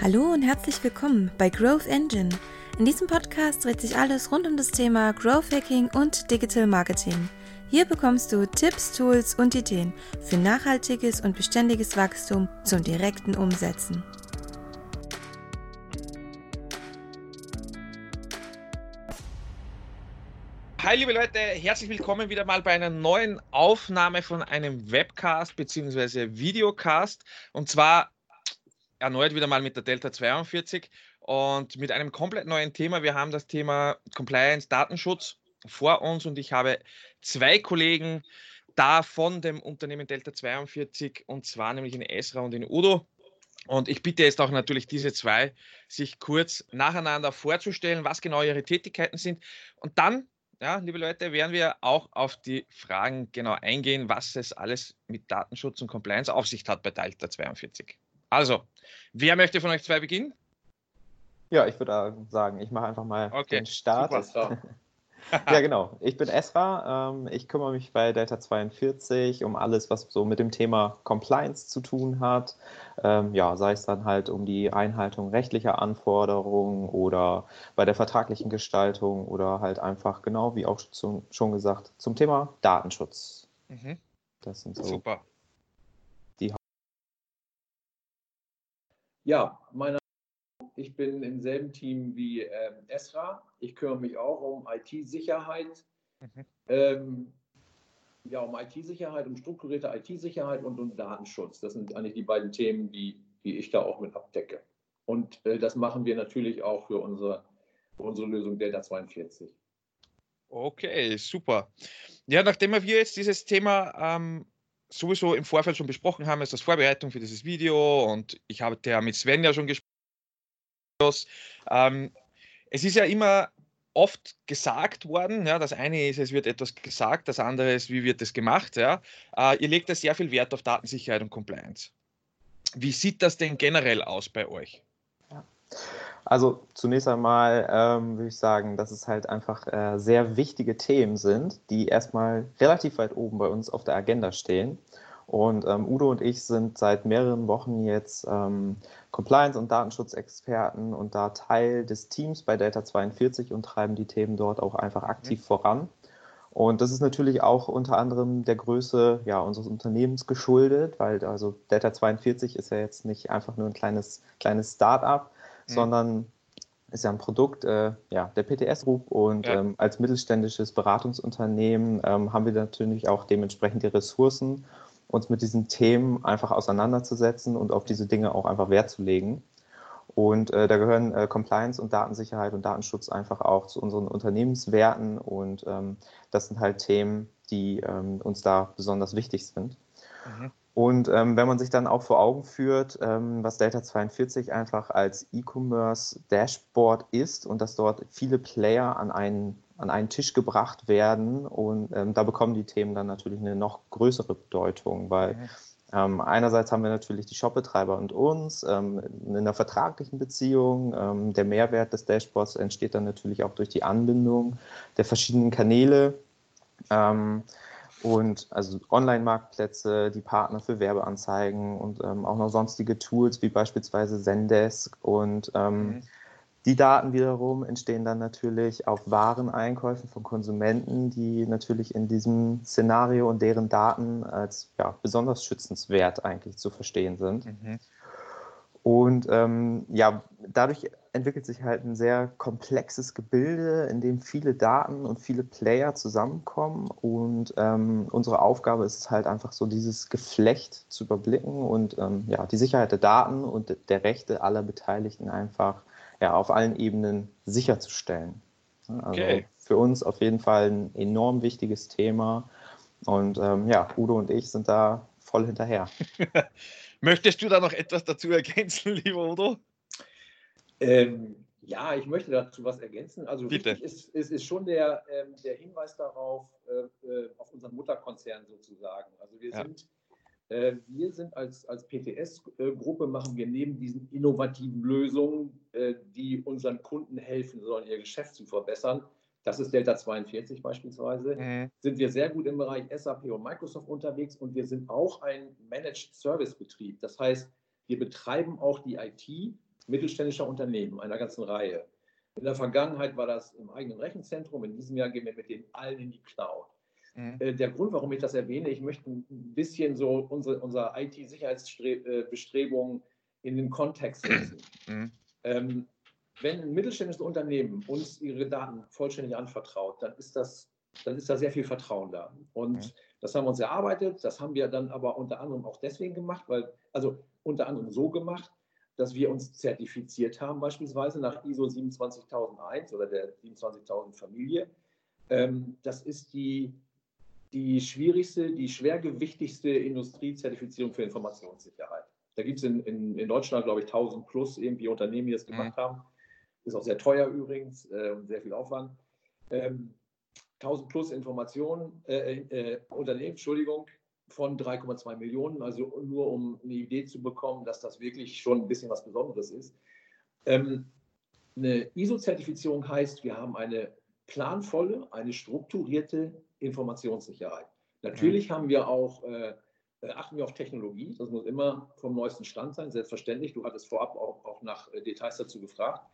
Hallo und herzlich willkommen bei Growth Engine. In diesem Podcast dreht sich alles rund um das Thema Growth Hacking und Digital Marketing. Hier bekommst du Tipps, Tools und Ideen für nachhaltiges und beständiges Wachstum zum direkten Umsetzen. Hi liebe Leute, herzlich willkommen wieder mal bei einer neuen Aufnahme von einem Webcast bzw. Videocast. Und zwar erneut wieder mal mit der Delta 42 und mit einem komplett neuen Thema. Wir haben das Thema Compliance, Datenschutz vor uns und ich habe zwei Kollegen da von dem Unternehmen Delta 42 und zwar nämlich in Esra und in Udo. Und ich bitte jetzt auch natürlich diese zwei, sich kurz nacheinander vorzustellen, was genau ihre Tätigkeiten sind. Und dann, ja, liebe Leute, werden wir auch auf die Fragen genau eingehen, was es alles mit Datenschutz und Compliance auf sich hat bei Delta 42. Also, wer möchte von euch zwei beginnen? Ja, ich würde sagen, ich mache einfach mal okay. den Start. ja, genau. Ich bin Esra. Ähm, ich kümmere mich bei Delta 42 um alles, was so mit dem Thema Compliance zu tun hat. Ähm, ja, sei es dann halt um die Einhaltung rechtlicher Anforderungen oder bei der vertraglichen Gestaltung oder halt einfach genau, wie auch schon gesagt, zum Thema Datenschutz. Mhm. Das sind so Super. Ja, meine, ich bin im selben Team wie ähm, Esra. Ich kümmere mich auch um IT-Sicherheit. Mhm. Ähm, ja, um IT-Sicherheit, um strukturierte IT-Sicherheit und um Datenschutz. Das sind eigentlich die beiden Themen, die, die ich da auch mit abdecke. Und äh, das machen wir natürlich auch für unsere, für unsere Lösung Delta 42. Okay, super. Ja, nachdem wir jetzt dieses Thema ähm, sowieso im Vorfeld schon besprochen haben, ist das Vorbereitung für dieses Video und ich habe ja mit Sven ja schon gesprochen. Ähm, es ist ja immer oft gesagt worden, ja, das eine ist, es wird etwas gesagt, das andere ist, wie wird es gemacht. Ja. Äh, ihr legt da sehr viel Wert auf Datensicherheit und Compliance. Wie sieht das denn generell aus bei euch? Also zunächst einmal ähm, würde ich sagen, dass es halt einfach äh, sehr wichtige Themen sind, die erstmal relativ weit oben bei uns auf der Agenda stehen. Und ähm, Udo und ich sind seit mehreren Wochen jetzt ähm, Compliance- und Datenschutzexperten und da Teil des Teams bei Data 42 und treiben die Themen dort auch einfach aktiv mhm. voran. Und das ist natürlich auch unter anderem der Größe ja, unseres Unternehmens geschuldet, weil also Data 42 ist ja jetzt nicht einfach nur ein kleines, kleines Start-up. Sondern ist ja ein Produkt äh, ja, der PTS Group und ja. ähm, als mittelständisches Beratungsunternehmen ähm, haben wir natürlich auch dementsprechend die Ressourcen, uns mit diesen Themen einfach auseinanderzusetzen und auf diese Dinge auch einfach Wert zu legen. Und äh, da gehören äh, Compliance und Datensicherheit und Datenschutz einfach auch zu unseren Unternehmenswerten und ähm, das sind halt Themen, die ähm, uns da besonders wichtig sind. Mhm. Und ähm, wenn man sich dann auch vor Augen führt, ähm, was Delta 42 einfach als E-Commerce Dashboard ist und dass dort viele Player an einen, an einen Tisch gebracht werden und ähm, da bekommen die Themen dann natürlich eine noch größere Bedeutung, weil ähm, einerseits haben wir natürlich die Shopbetreiber und uns ähm, in einer vertraglichen Beziehung. Ähm, der Mehrwert des Dashboards entsteht dann natürlich auch durch die Anbindung der verschiedenen Kanäle. Und also Online-Marktplätze, die Partner für Werbeanzeigen und ähm, auch noch sonstige Tools wie beispielsweise Zendesk. Und ähm, mhm. die Daten wiederum entstehen dann natürlich auf Wareneinkäufen von Konsumenten, die natürlich in diesem Szenario und deren Daten als ja, besonders schützenswert eigentlich zu verstehen sind. Mhm. Und ähm, ja, dadurch entwickelt sich halt ein sehr komplexes Gebilde, in dem viele Daten und viele Player zusammenkommen. Und ähm, unsere Aufgabe ist halt einfach so, dieses Geflecht zu überblicken und ähm, ja, die Sicherheit der Daten und der Rechte aller Beteiligten einfach ja, auf allen Ebenen sicherzustellen. Also okay. für uns auf jeden Fall ein enorm wichtiges Thema. Und ähm, ja, Udo und ich sind da voll hinterher. Möchtest du da noch etwas dazu ergänzen, lieber Udo? Ähm, ja, ich möchte dazu was ergänzen. Also Bitte. wichtig ist, ist, ist schon der, ähm, der Hinweis darauf, äh, äh auf unseren Mutterkonzern sozusagen. Also wir ja. sind, äh, wir sind als, als PTS-Gruppe, machen wir neben diesen innovativen Lösungen, äh, die unseren Kunden helfen sollen, ihr Geschäft zu verbessern, das ist Delta 42 beispielsweise, mhm. sind wir sehr gut im Bereich SAP und Microsoft unterwegs und wir sind auch ein Managed Service Betrieb. Das heißt, wir betreiben auch die IT mittelständischer Unternehmen, einer ganzen Reihe. In der Vergangenheit war das im eigenen Rechenzentrum. In diesem Jahr gehen wir mit den allen in die Cloud. Mhm. Äh, der Grund, warum ich das erwähne, ich möchte ein bisschen so unsere, unsere IT-Sicherheitsbestrebungen in den Kontext setzen. Mhm. Ähm, wenn ein mittelständisches Unternehmen uns ihre Daten vollständig anvertraut, dann ist das, dann ist da sehr viel Vertrauen da. Und mhm. das haben wir uns erarbeitet. Das haben wir dann aber unter anderem auch deswegen gemacht, weil, also unter anderem so gemacht, dass wir uns zertifiziert haben, beispielsweise nach ISO 27001 oder der 27000 Familie. Ähm, das ist die, die schwierigste, die schwergewichtigste Industriezertifizierung für Informationssicherheit. Da gibt es in, in, in, Deutschland, glaube ich, 1000 plus irgendwie Unternehmen, die das gemacht mhm. haben. Ist auch sehr teuer übrigens äh, und sehr viel Aufwand. Ähm, 1000 plus Informationen, äh, äh, Unternehmen, Entschuldigung, von 3,2 Millionen, also nur um eine Idee zu bekommen, dass das wirklich schon ein bisschen was Besonderes ist. Ähm, eine ISO-Zertifizierung heißt, wir haben eine planvolle, eine strukturierte Informationssicherheit. Natürlich mhm. haben wir auch, äh, äh, achten wir auf Technologie, das muss immer vom neuesten Stand sein, selbstverständlich. Du hattest vorab auch, auch nach äh, Details dazu gefragt.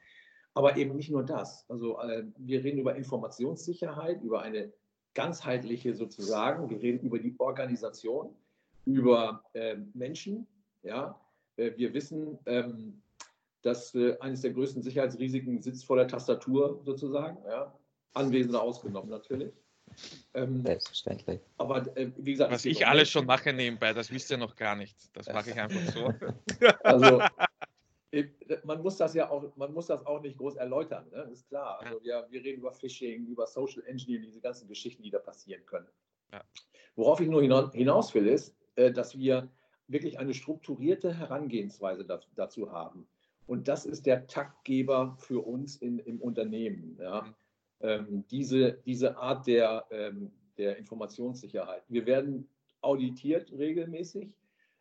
Aber eben nicht nur das. Also äh, wir reden über Informationssicherheit, über eine ganzheitliche sozusagen. Wir reden über die Organisation, über äh, Menschen. Ja, äh, wir wissen, ähm, dass äh, eines der größten Sicherheitsrisiken sitzt vor der Tastatur sozusagen. Ja, Anwesende ausgenommen natürlich. Ähm, Selbstverständlich. Aber äh, wie gesagt, was ich alles schon mache nebenbei, das wisst ihr noch gar nicht. Das mache ich einfach so. Also man muss das ja auch, man muss das auch nicht groß erläutern, ne? ist klar. Also wir, wir reden über Phishing, über Social Engineering, diese ganzen Geschichten, die da passieren können. Ja. Worauf ich nur hinaus will, ist, äh, dass wir wirklich eine strukturierte Herangehensweise dazu haben. Und das ist der Taktgeber für uns in, im Unternehmen. Ja? Mhm. Ähm, diese, diese Art der, ähm, der Informationssicherheit. Wir werden auditiert regelmäßig.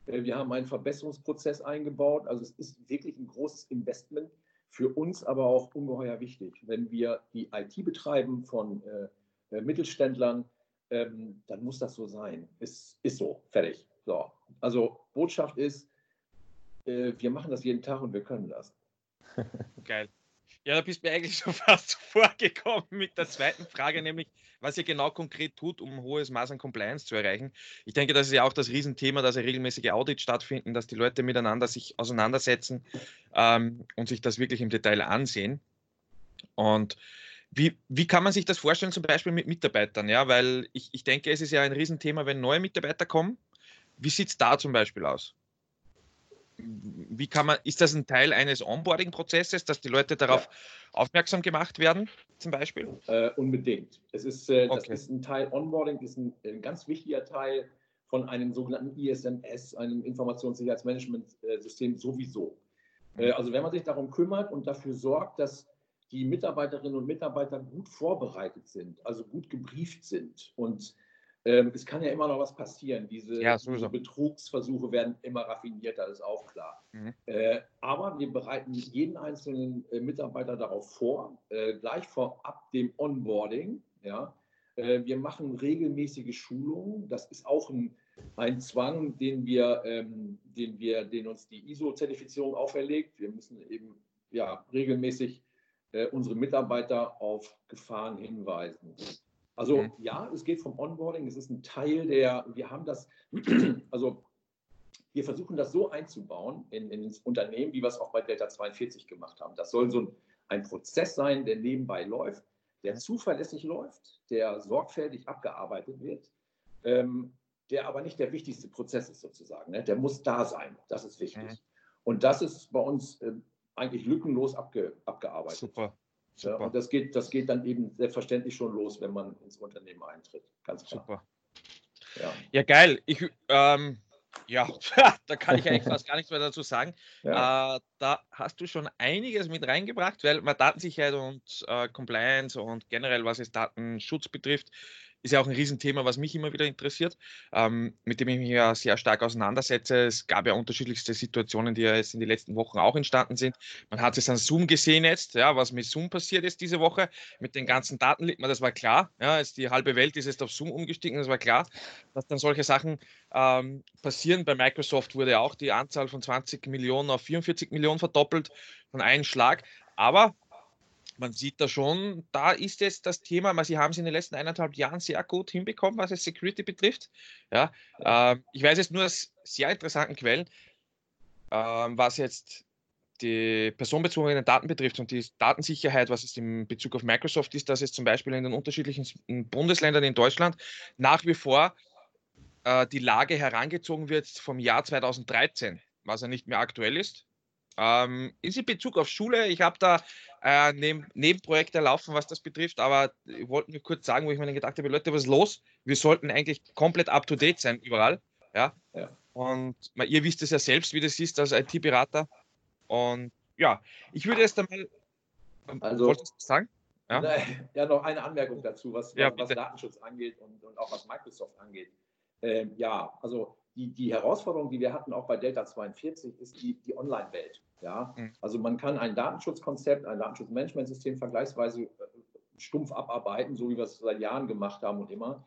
Äh, wir haben einen Verbesserungsprozess eingebaut. Also es ist wirklich ein großes Investment für uns, aber auch ungeheuer wichtig. Wenn wir die IT betreiben von äh, äh, Mittelständlern, ähm, dann muss das so sein. Ist, ist so, fertig. So. Also Botschaft ist, wir machen das jeden Tag und wir können das. Geil. Ja, da bist du mir eigentlich schon fast vorgekommen mit der zweiten Frage, nämlich was ihr genau konkret tut, um ein hohes Maß an Compliance zu erreichen. Ich denke, das ist ja auch das Riesenthema, dass ja regelmäßige Audits stattfinden, dass die Leute miteinander sich auseinandersetzen ähm, und sich das wirklich im Detail ansehen. Und wie, wie kann man sich das vorstellen, zum Beispiel mit Mitarbeitern? Ja, weil ich, ich denke, es ist ja ein Riesenthema, wenn neue Mitarbeiter kommen. Wie sieht es da zum Beispiel aus? Wie kann man, ist das ein Teil eines Onboarding-Prozesses, dass die Leute darauf ja. aufmerksam gemacht werden, zum Beispiel? Äh, unbedingt. Es ist, äh, okay. Das ist ein Teil, Onboarding ist ein, ein, ganz wichtiger Teil von einem sogenannten ISMS, einem Informationssicherheitsmanagementsystem sowieso. Äh, also wenn man sich darum kümmert und dafür sorgt, dass die Mitarbeiterinnen und Mitarbeiter gut vorbereitet sind, also gut gebrieft sind und ähm, es kann ja immer noch was passieren. Diese, ja, diese, Betrugsversuche werden immer raffinierter, ist auch klar. Mhm. Äh, aber wir bereiten jeden einzelnen äh, Mitarbeiter darauf vor, äh, gleich vorab dem Onboarding. Ja, äh, wir machen regelmäßige Schulungen. Das ist auch ein, ein Zwang, den wir, ähm, den wir, den uns die ISO-Zertifizierung auferlegt. Wir müssen eben ja regelmäßig äh, unsere Mitarbeiter auf Gefahren hinweisen. Also mhm. ja, es geht vom Onboarding, es ist ein Teil der, wir haben das, also wir versuchen das so einzubauen in, in ins Unternehmen, wie wir es auch bei Delta 42 gemacht haben. Das soll so ein, ein Prozess sein, der nebenbei läuft, der zuverlässig läuft, der sorgfältig abgearbeitet wird, ähm, der aber nicht der wichtigste Prozess ist sozusagen. Ne? Der muss da sein, das ist wichtig. Mhm. Und das ist bei uns äh, eigentlich lückenlos abge, abgearbeitet. Super. Ja, und das geht, das geht dann eben selbstverständlich schon los, wenn man ins Unternehmen eintritt. Ganz klar. Super. Ja, ja geil. Ich, ähm, ja, da kann ich eigentlich fast gar nichts mehr dazu sagen. Ja. Äh, da hast du schon einiges mit reingebracht, weil man Datensicherheit und äh, Compliance und generell, was es Datenschutz betrifft, ist ja auch ein Riesenthema, was mich immer wieder interessiert, ähm, mit dem ich mich ja sehr stark auseinandersetze. Es gab ja unterschiedlichste Situationen, die ja jetzt in den letzten Wochen auch entstanden sind. Man hat es an Zoom gesehen jetzt, ja, was mit Zoom passiert ist diese Woche, mit den ganzen Daten, das war klar. Ja, ist die halbe Welt ist jetzt auf Zoom umgestiegen, das war klar, dass dann solche Sachen ähm, passieren. Bei Microsoft wurde auch die Anzahl von 20 Millionen auf 44 Millionen verdoppelt von einem Schlag. Aber man sieht da schon, da ist jetzt das Thema, sie haben es in den letzten eineinhalb Jahren sehr gut hinbekommen, was es Security betrifft. Ja, äh, ich weiß jetzt nur aus sehr interessanten Quellen, äh, was jetzt die personenbezogenen Daten betrifft und die Datensicherheit, was es in Bezug auf Microsoft ist, dass es zum Beispiel in den unterschiedlichen Bundesländern in Deutschland nach wie vor äh, die Lage herangezogen wird vom Jahr 2013, was ja nicht mehr aktuell ist. Ähm, ist in Bezug auf Schule, ich habe da äh, neben, Nebenprojekte laufen, was das betrifft, aber ich wollte nur kurz sagen, wo ich mir gedacht habe, Leute, was ist los? Wir sollten eigentlich komplett up to date sein, überall. Ja. ja. Und man, ihr wisst es ja selbst, wie das ist als IT-Berater. Und ja, ich würde jetzt einmal. Ähm, also, wolltest du sagen? Ja? ja, noch eine Anmerkung dazu, was, ja, was Datenschutz angeht und, und, auch was Microsoft angeht. Ähm, ja, also die, die Herausforderung, die wir hatten auch bei Delta 42, ist die, die Online-Welt. Ja? Mhm. Also man kann ein Datenschutzkonzept, ein Datenschutzmanagementsystem vergleichsweise äh, stumpf abarbeiten, so wie wir es seit Jahren gemacht haben und immer.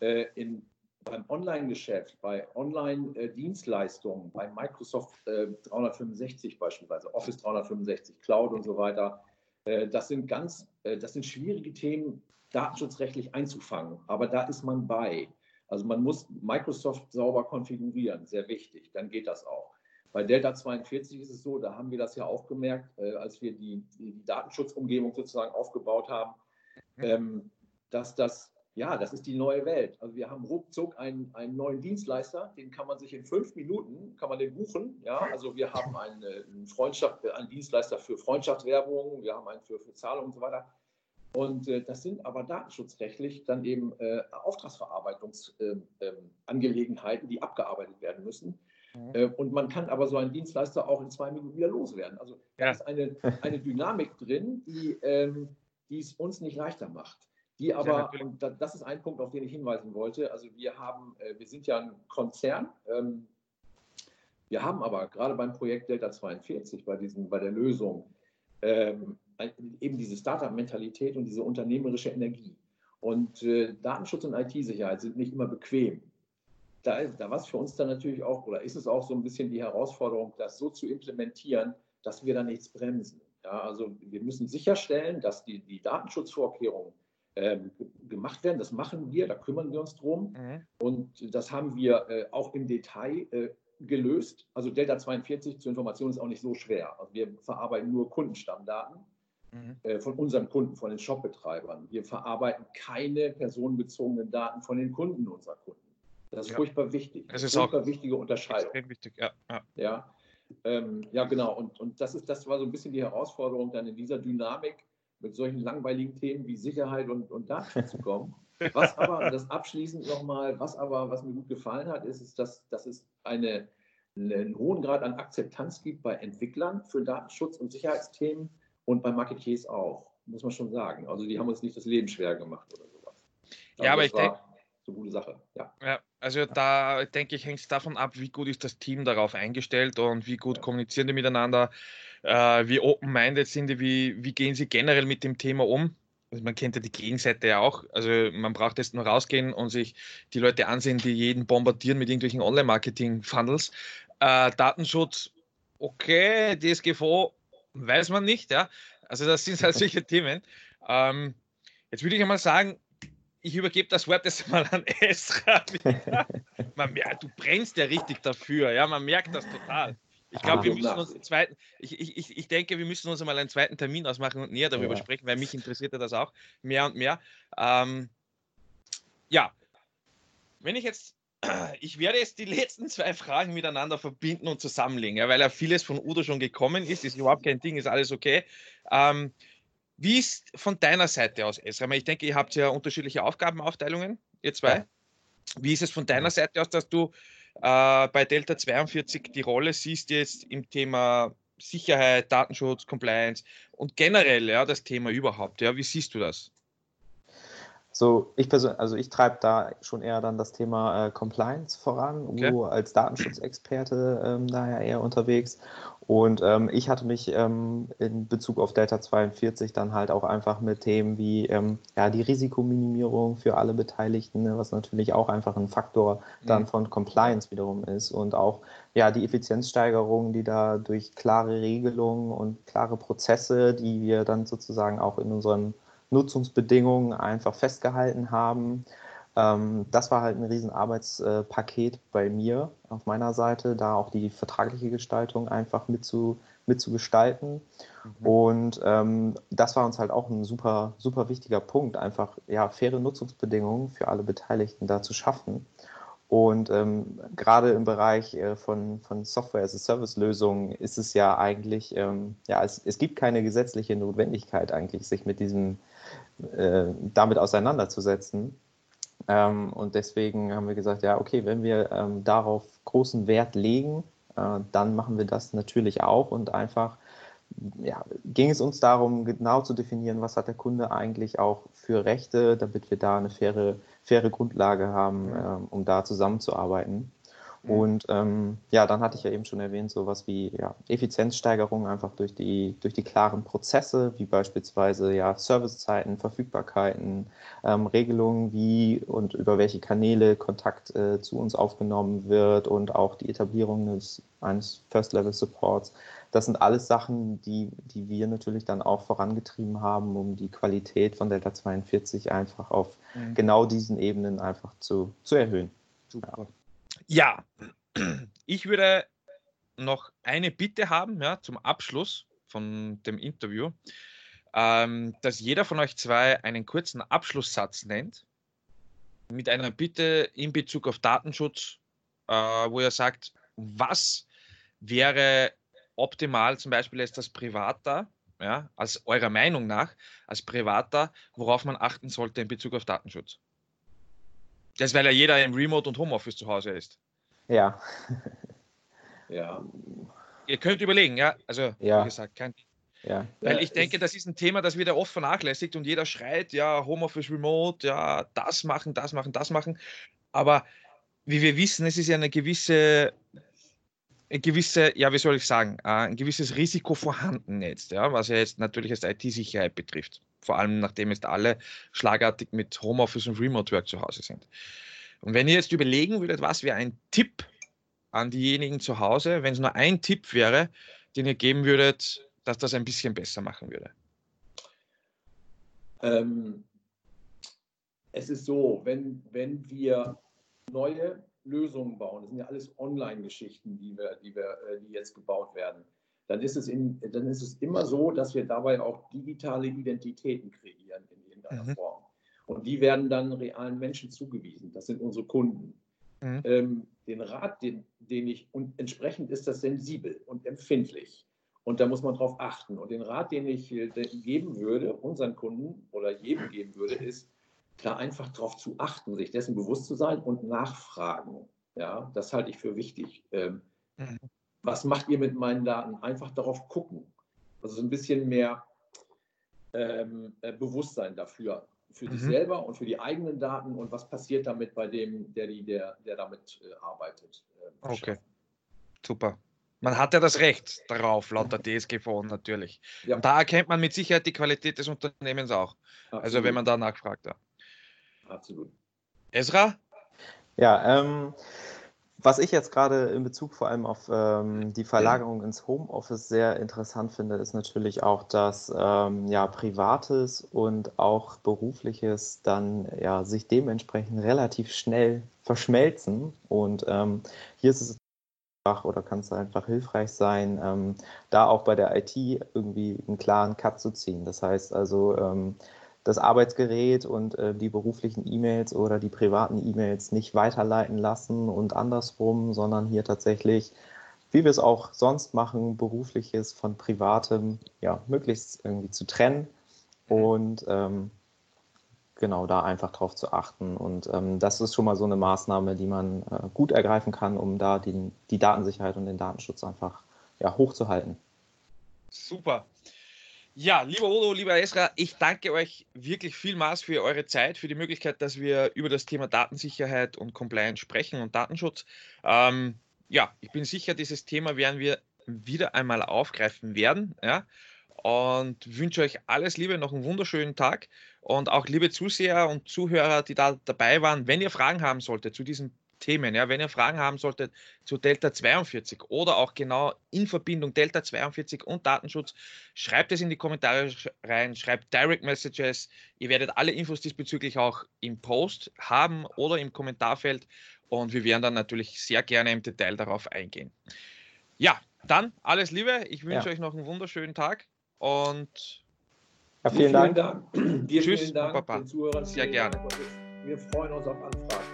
Äh, in, beim Online-Geschäft, bei Online-Dienstleistungen, bei Microsoft äh, 365 beispielsweise, Office 365, Cloud und so weiter, äh, das sind ganz, äh, das sind schwierige Themen, datenschutzrechtlich einzufangen. Aber da ist man bei. Also man muss Microsoft sauber konfigurieren, sehr wichtig, dann geht das auch. Bei Delta 42 ist es so, da haben wir das ja auch gemerkt, äh, als wir die, die, Datenschutzumgebung sozusagen aufgebaut haben, mhm. ähm, dass das, ja, das ist die neue Welt. Also wir haben ruckzuck einen, einen neuen Dienstleister, den kann man sich in fünf Minuten, kann man den buchen. Ja, also wir haben einen, äh, einen, Freundschaft, einen Dienstleister für Freundschaftswerbung, wir haben einen für, für Zahlung und so weiter. Und äh, das sind aber datenschutzrechtlich dann eben äh, Auftragsverarbeitungsangelegenheiten, äh, die abgearbeitet werden müssen. Mhm. Äh, und man kann aber so einen Dienstleister auch in zwei Minuten wieder loswerden. Also da ja. ist eine, eine Dynamik drin, die, ähm, es uns nicht leichter macht. Die aber, ja, und das ist ein Punkt, auf den ich hinweisen wollte, also wir haben, äh, wir sind ja ein Konzern, ähm, wir haben aber gerade beim Projekt Delta 42, bei, diesem, bei der Lösung, ähm, eben diese Startup-Mentalität und diese unternehmerische Energie. Und äh, Datenschutz und IT-Sicherheit sind nicht immer bequem. Da, da war es für uns dann natürlich auch, oder ist es auch so ein bisschen die Herausforderung, das so zu implementieren, dass wir da nichts bremsen. Ja, also wir müssen sicherstellen, dass die, die Datenschutzvorkehrungen ähm, gemacht werden. Das machen wir, da kümmern wir uns drum. Mhm. Und das haben wir äh, auch im Detail äh, gelöst. Also Delta 42 zur Information ist auch nicht so schwer. Also wir verarbeiten nur Kundenstammdaten mhm. äh, von unseren Kunden, von den Shopbetreibern. Wir verarbeiten keine personenbezogenen Daten von den Kunden unserer Kunden. Das ist ja. furchtbar wichtig. Das ist furchtbar auch wichtige Unterscheidung. Extrem wichtig, ja. Ja, ja, ähm, ja genau. Und, und das, ist, das war so ein bisschen die Herausforderung, dann in dieser Dynamik mit solchen langweiligen Themen wie Sicherheit und, und Datenschutz zu kommen. Was aber, das abschließend nochmal, was aber, was mir gut gefallen hat, ist, ist dass, dass es eine, einen hohen Grad an Akzeptanz gibt bei Entwicklern für Datenschutz und Sicherheitsthemen und bei Marketeers auch, muss man schon sagen. Also die haben uns nicht das Leben schwer gemacht oder sowas. Also ja, aber ich denke, so gute Sache. Ja. ja also da denke ich, hängt es davon ab, wie gut ist das Team darauf eingestellt und wie gut ja. kommunizieren die miteinander, äh, wie open-minded sind die, wie, wie gehen sie generell mit dem Thema um. Also man kennt ja die Gegenseite ja auch. Also man braucht jetzt nur rausgehen und sich die Leute ansehen, die jeden bombardieren mit irgendwelchen Online-Marketing-Funnels. Äh, Datenschutz, okay, DSGVO weiß man nicht, ja. Also das sind halt solche Themen. Ähm, jetzt würde ich einmal sagen, ich übergebe das Wort jetzt mal an Esra. man, ja, du brennst ja richtig dafür, ja, man merkt das total. Ich glaube, wir müssen uns einen zweiten, ich, ich, ich denke, wir müssen uns mal einen zweiten Termin ausmachen und näher darüber ja. sprechen, weil mich interessiert das auch mehr und mehr. Ähm, ja, wenn ich jetzt, ich werde jetzt die letzten zwei Fragen miteinander verbinden und zusammenlegen, ja, weil ja vieles von Udo schon gekommen ist, ist überhaupt kein Ding, ist alles okay. Ähm, wie ist von deiner Seite aus, Esra? Ich denke, ihr habt ja unterschiedliche Aufgabenaufteilungen, ihr zwei. Ja. Wie ist es von deiner Seite aus, dass du äh, bei Delta 42 die Rolle siehst jetzt im Thema Sicherheit, Datenschutz, Compliance und generell ja, das Thema überhaupt? Ja, wie siehst du das? So, ich persönlich, also ich treibe da schon eher dann das Thema äh, Compliance voran, okay. Ugo als Datenschutzexperte ähm, daher eher unterwegs. Und ähm, ich hatte mich ähm, in Bezug auf Delta 42 dann halt auch einfach mit Themen wie ähm, ja, die Risikominimierung für alle Beteiligten, ne, was natürlich auch einfach ein Faktor dann mhm. von Compliance wiederum ist und auch ja, die Effizienzsteigerung, die da durch klare Regelungen und klare Prozesse, die wir dann sozusagen auch in unseren Nutzungsbedingungen einfach festgehalten haben. Ähm, das war halt ein Riesenarbeitspaket bei mir auf meiner Seite, da auch die vertragliche Gestaltung einfach mitzu, mitzugestalten. Mhm. Und ähm, das war uns halt auch ein super, super wichtiger Punkt, einfach ja, faire Nutzungsbedingungen für alle Beteiligten da zu schaffen. Und ähm, gerade im Bereich äh, von, von Software-as-a-Service-Lösungen ist es ja eigentlich, ähm, ja, es, es gibt keine gesetzliche Notwendigkeit eigentlich, sich mit diesem, äh, damit auseinanderzusetzen. Ähm, und deswegen haben wir gesagt, ja, okay, wenn wir ähm, darauf großen Wert legen, äh, dann machen wir das natürlich auch und einfach ja, ging es uns darum, genau zu definieren, was hat der Kunde eigentlich auch für Rechte, damit wir da eine faire, faire Grundlage haben, äh, um da zusammenzuarbeiten. Mhm. Und ähm, ja, dann hatte ich ja eben schon erwähnt, sowas wie ja, Effizienzsteigerung einfach durch die, durch die klaren Prozesse, wie beispielsweise ja, Servicezeiten, Verfügbarkeiten, ähm, Regelungen, wie und über welche Kanäle Kontakt äh, zu uns aufgenommen wird und auch die Etablierung des, eines First-Level-Supports. Das sind alles Sachen, die, die wir natürlich dann auch vorangetrieben haben, um die Qualität von Delta 42 einfach auf mhm. genau diesen Ebenen einfach zu, zu erhöhen. Super. Ja. Ja, ich würde noch eine Bitte haben ja, zum Abschluss von dem Interview, ähm, dass jeder von euch zwei einen kurzen Abschlusssatz nennt mit einer Bitte in Bezug auf Datenschutz, äh, wo ihr sagt, was wäre optimal, zum Beispiel jetzt als Privater, ja, als eurer Meinung nach, als Privater, worauf man achten sollte in Bezug auf Datenschutz? Das, weil ja jeder im Remote und Homeoffice zu Hause ist. Ja. ja. Ihr könnt überlegen, ja. Also, ja. wie gesagt, kein. Ja. Weil ich denke, das ist ein Thema, das wird ja oft vernachlässigt und jeder schreit, ja, Homeoffice Remote, ja, das machen, das machen, das machen. Aber wie wir wissen, es ist ja eine gewisse, eine gewisse, ja, wie soll ich sagen, äh, ein gewisses Risiko vorhanden jetzt, ja, was ja jetzt natürlich als IT-Sicherheit betrifft vor allem nachdem jetzt alle schlagartig mit Homeoffice und Remote Work zu Hause sind. Und wenn ihr jetzt überlegen würdet, was wäre ein Tipp an diejenigen zu Hause, wenn es nur ein Tipp wäre, den ihr geben würdet, dass das ein bisschen besser machen würde? Ähm, es ist so, wenn, wenn wir neue Lösungen bauen, das sind ja alles Online-Geschichten, die, wir, die, wir, äh, die jetzt gebaut werden, dann ist, es in, dann ist es immer so, dass wir dabei auch digitale Identitäten kreieren in irgendeiner mhm. Form. Und die werden dann realen Menschen zugewiesen. Das sind unsere Kunden. Mhm. Ähm, den Rat, den, den ich, und entsprechend ist das sensibel und empfindlich. Und da muss man drauf achten. Und den Rat, den ich geben würde, unseren Kunden oder jedem geben würde, ist, da einfach drauf zu achten, sich dessen bewusst zu sein und nachfragen. Ja, das halte ich für wichtig. Ähm, mhm was macht ihr mit meinen Daten? Einfach darauf gucken. Also ein bisschen mehr ähm, äh, Bewusstsein dafür, für mhm. sich selber und für die eigenen Daten und was passiert damit bei dem, der, der, der damit äh, arbeitet. Äh, okay, super. Man hat ja das Recht darauf, laut der DSGVO natürlich. Ja. Und da erkennt man mit Sicherheit die Qualität des Unternehmens auch. Absolut. Also wenn man da nachfragt. Ja. Absolut. Ezra? Ja, ähm, was ich jetzt gerade in Bezug vor allem auf ähm, die Verlagerung ins Homeoffice sehr interessant finde, ist natürlich auch, dass ähm, ja Privates und auch Berufliches dann ja sich dementsprechend relativ schnell verschmelzen. Und ähm, hier ist es oder kann es einfach hilfreich sein, ähm, da auch bei der IT irgendwie einen klaren Cut zu ziehen. Das heißt also, ähm, das Arbeitsgerät und äh, die beruflichen E-Mails oder die privaten E-Mails nicht weiterleiten lassen und andersrum, sondern hier tatsächlich, wie wir es auch sonst machen, berufliches von privatem, ja, möglichst irgendwie zu trennen und ähm, genau da einfach drauf zu achten. Und ähm, das ist schon mal so eine Maßnahme, die man äh, gut ergreifen kann, um da die, die Datensicherheit und den Datenschutz einfach ja, hochzuhalten. Super. Ja, lieber Odo, lieber Esra, ich danke euch wirklich vielmals für eure Zeit, für die Möglichkeit, dass wir über das Thema Datensicherheit und Compliance sprechen und Datenschutz. Ähm, ja, ich bin sicher, dieses Thema werden wir wieder einmal aufgreifen werden. Ja? Und wünsche euch alles Liebe, noch einen wunderschönen Tag. Und auch liebe Zuseher und Zuhörer, die da dabei waren, wenn ihr Fragen haben solltet zu diesem Themen. Ja, wenn ihr Fragen haben solltet zu Delta 42 oder auch genau in Verbindung Delta 42 und Datenschutz, schreibt es in die Kommentare rein, schreibt Direct Messages. Ihr werdet alle Infos diesbezüglich auch im Post haben oder im Kommentarfeld und wir werden dann natürlich sehr gerne im Detail darauf eingehen. Ja, dann alles Liebe. Ich wünsche ja. euch noch einen wunderschönen Tag und ja, vielen, vielen Dank. Dank. Dir Tschüss, vielen Dank Papa. Den Zuhörern sehr gerne. Wir freuen uns auf Anfragen.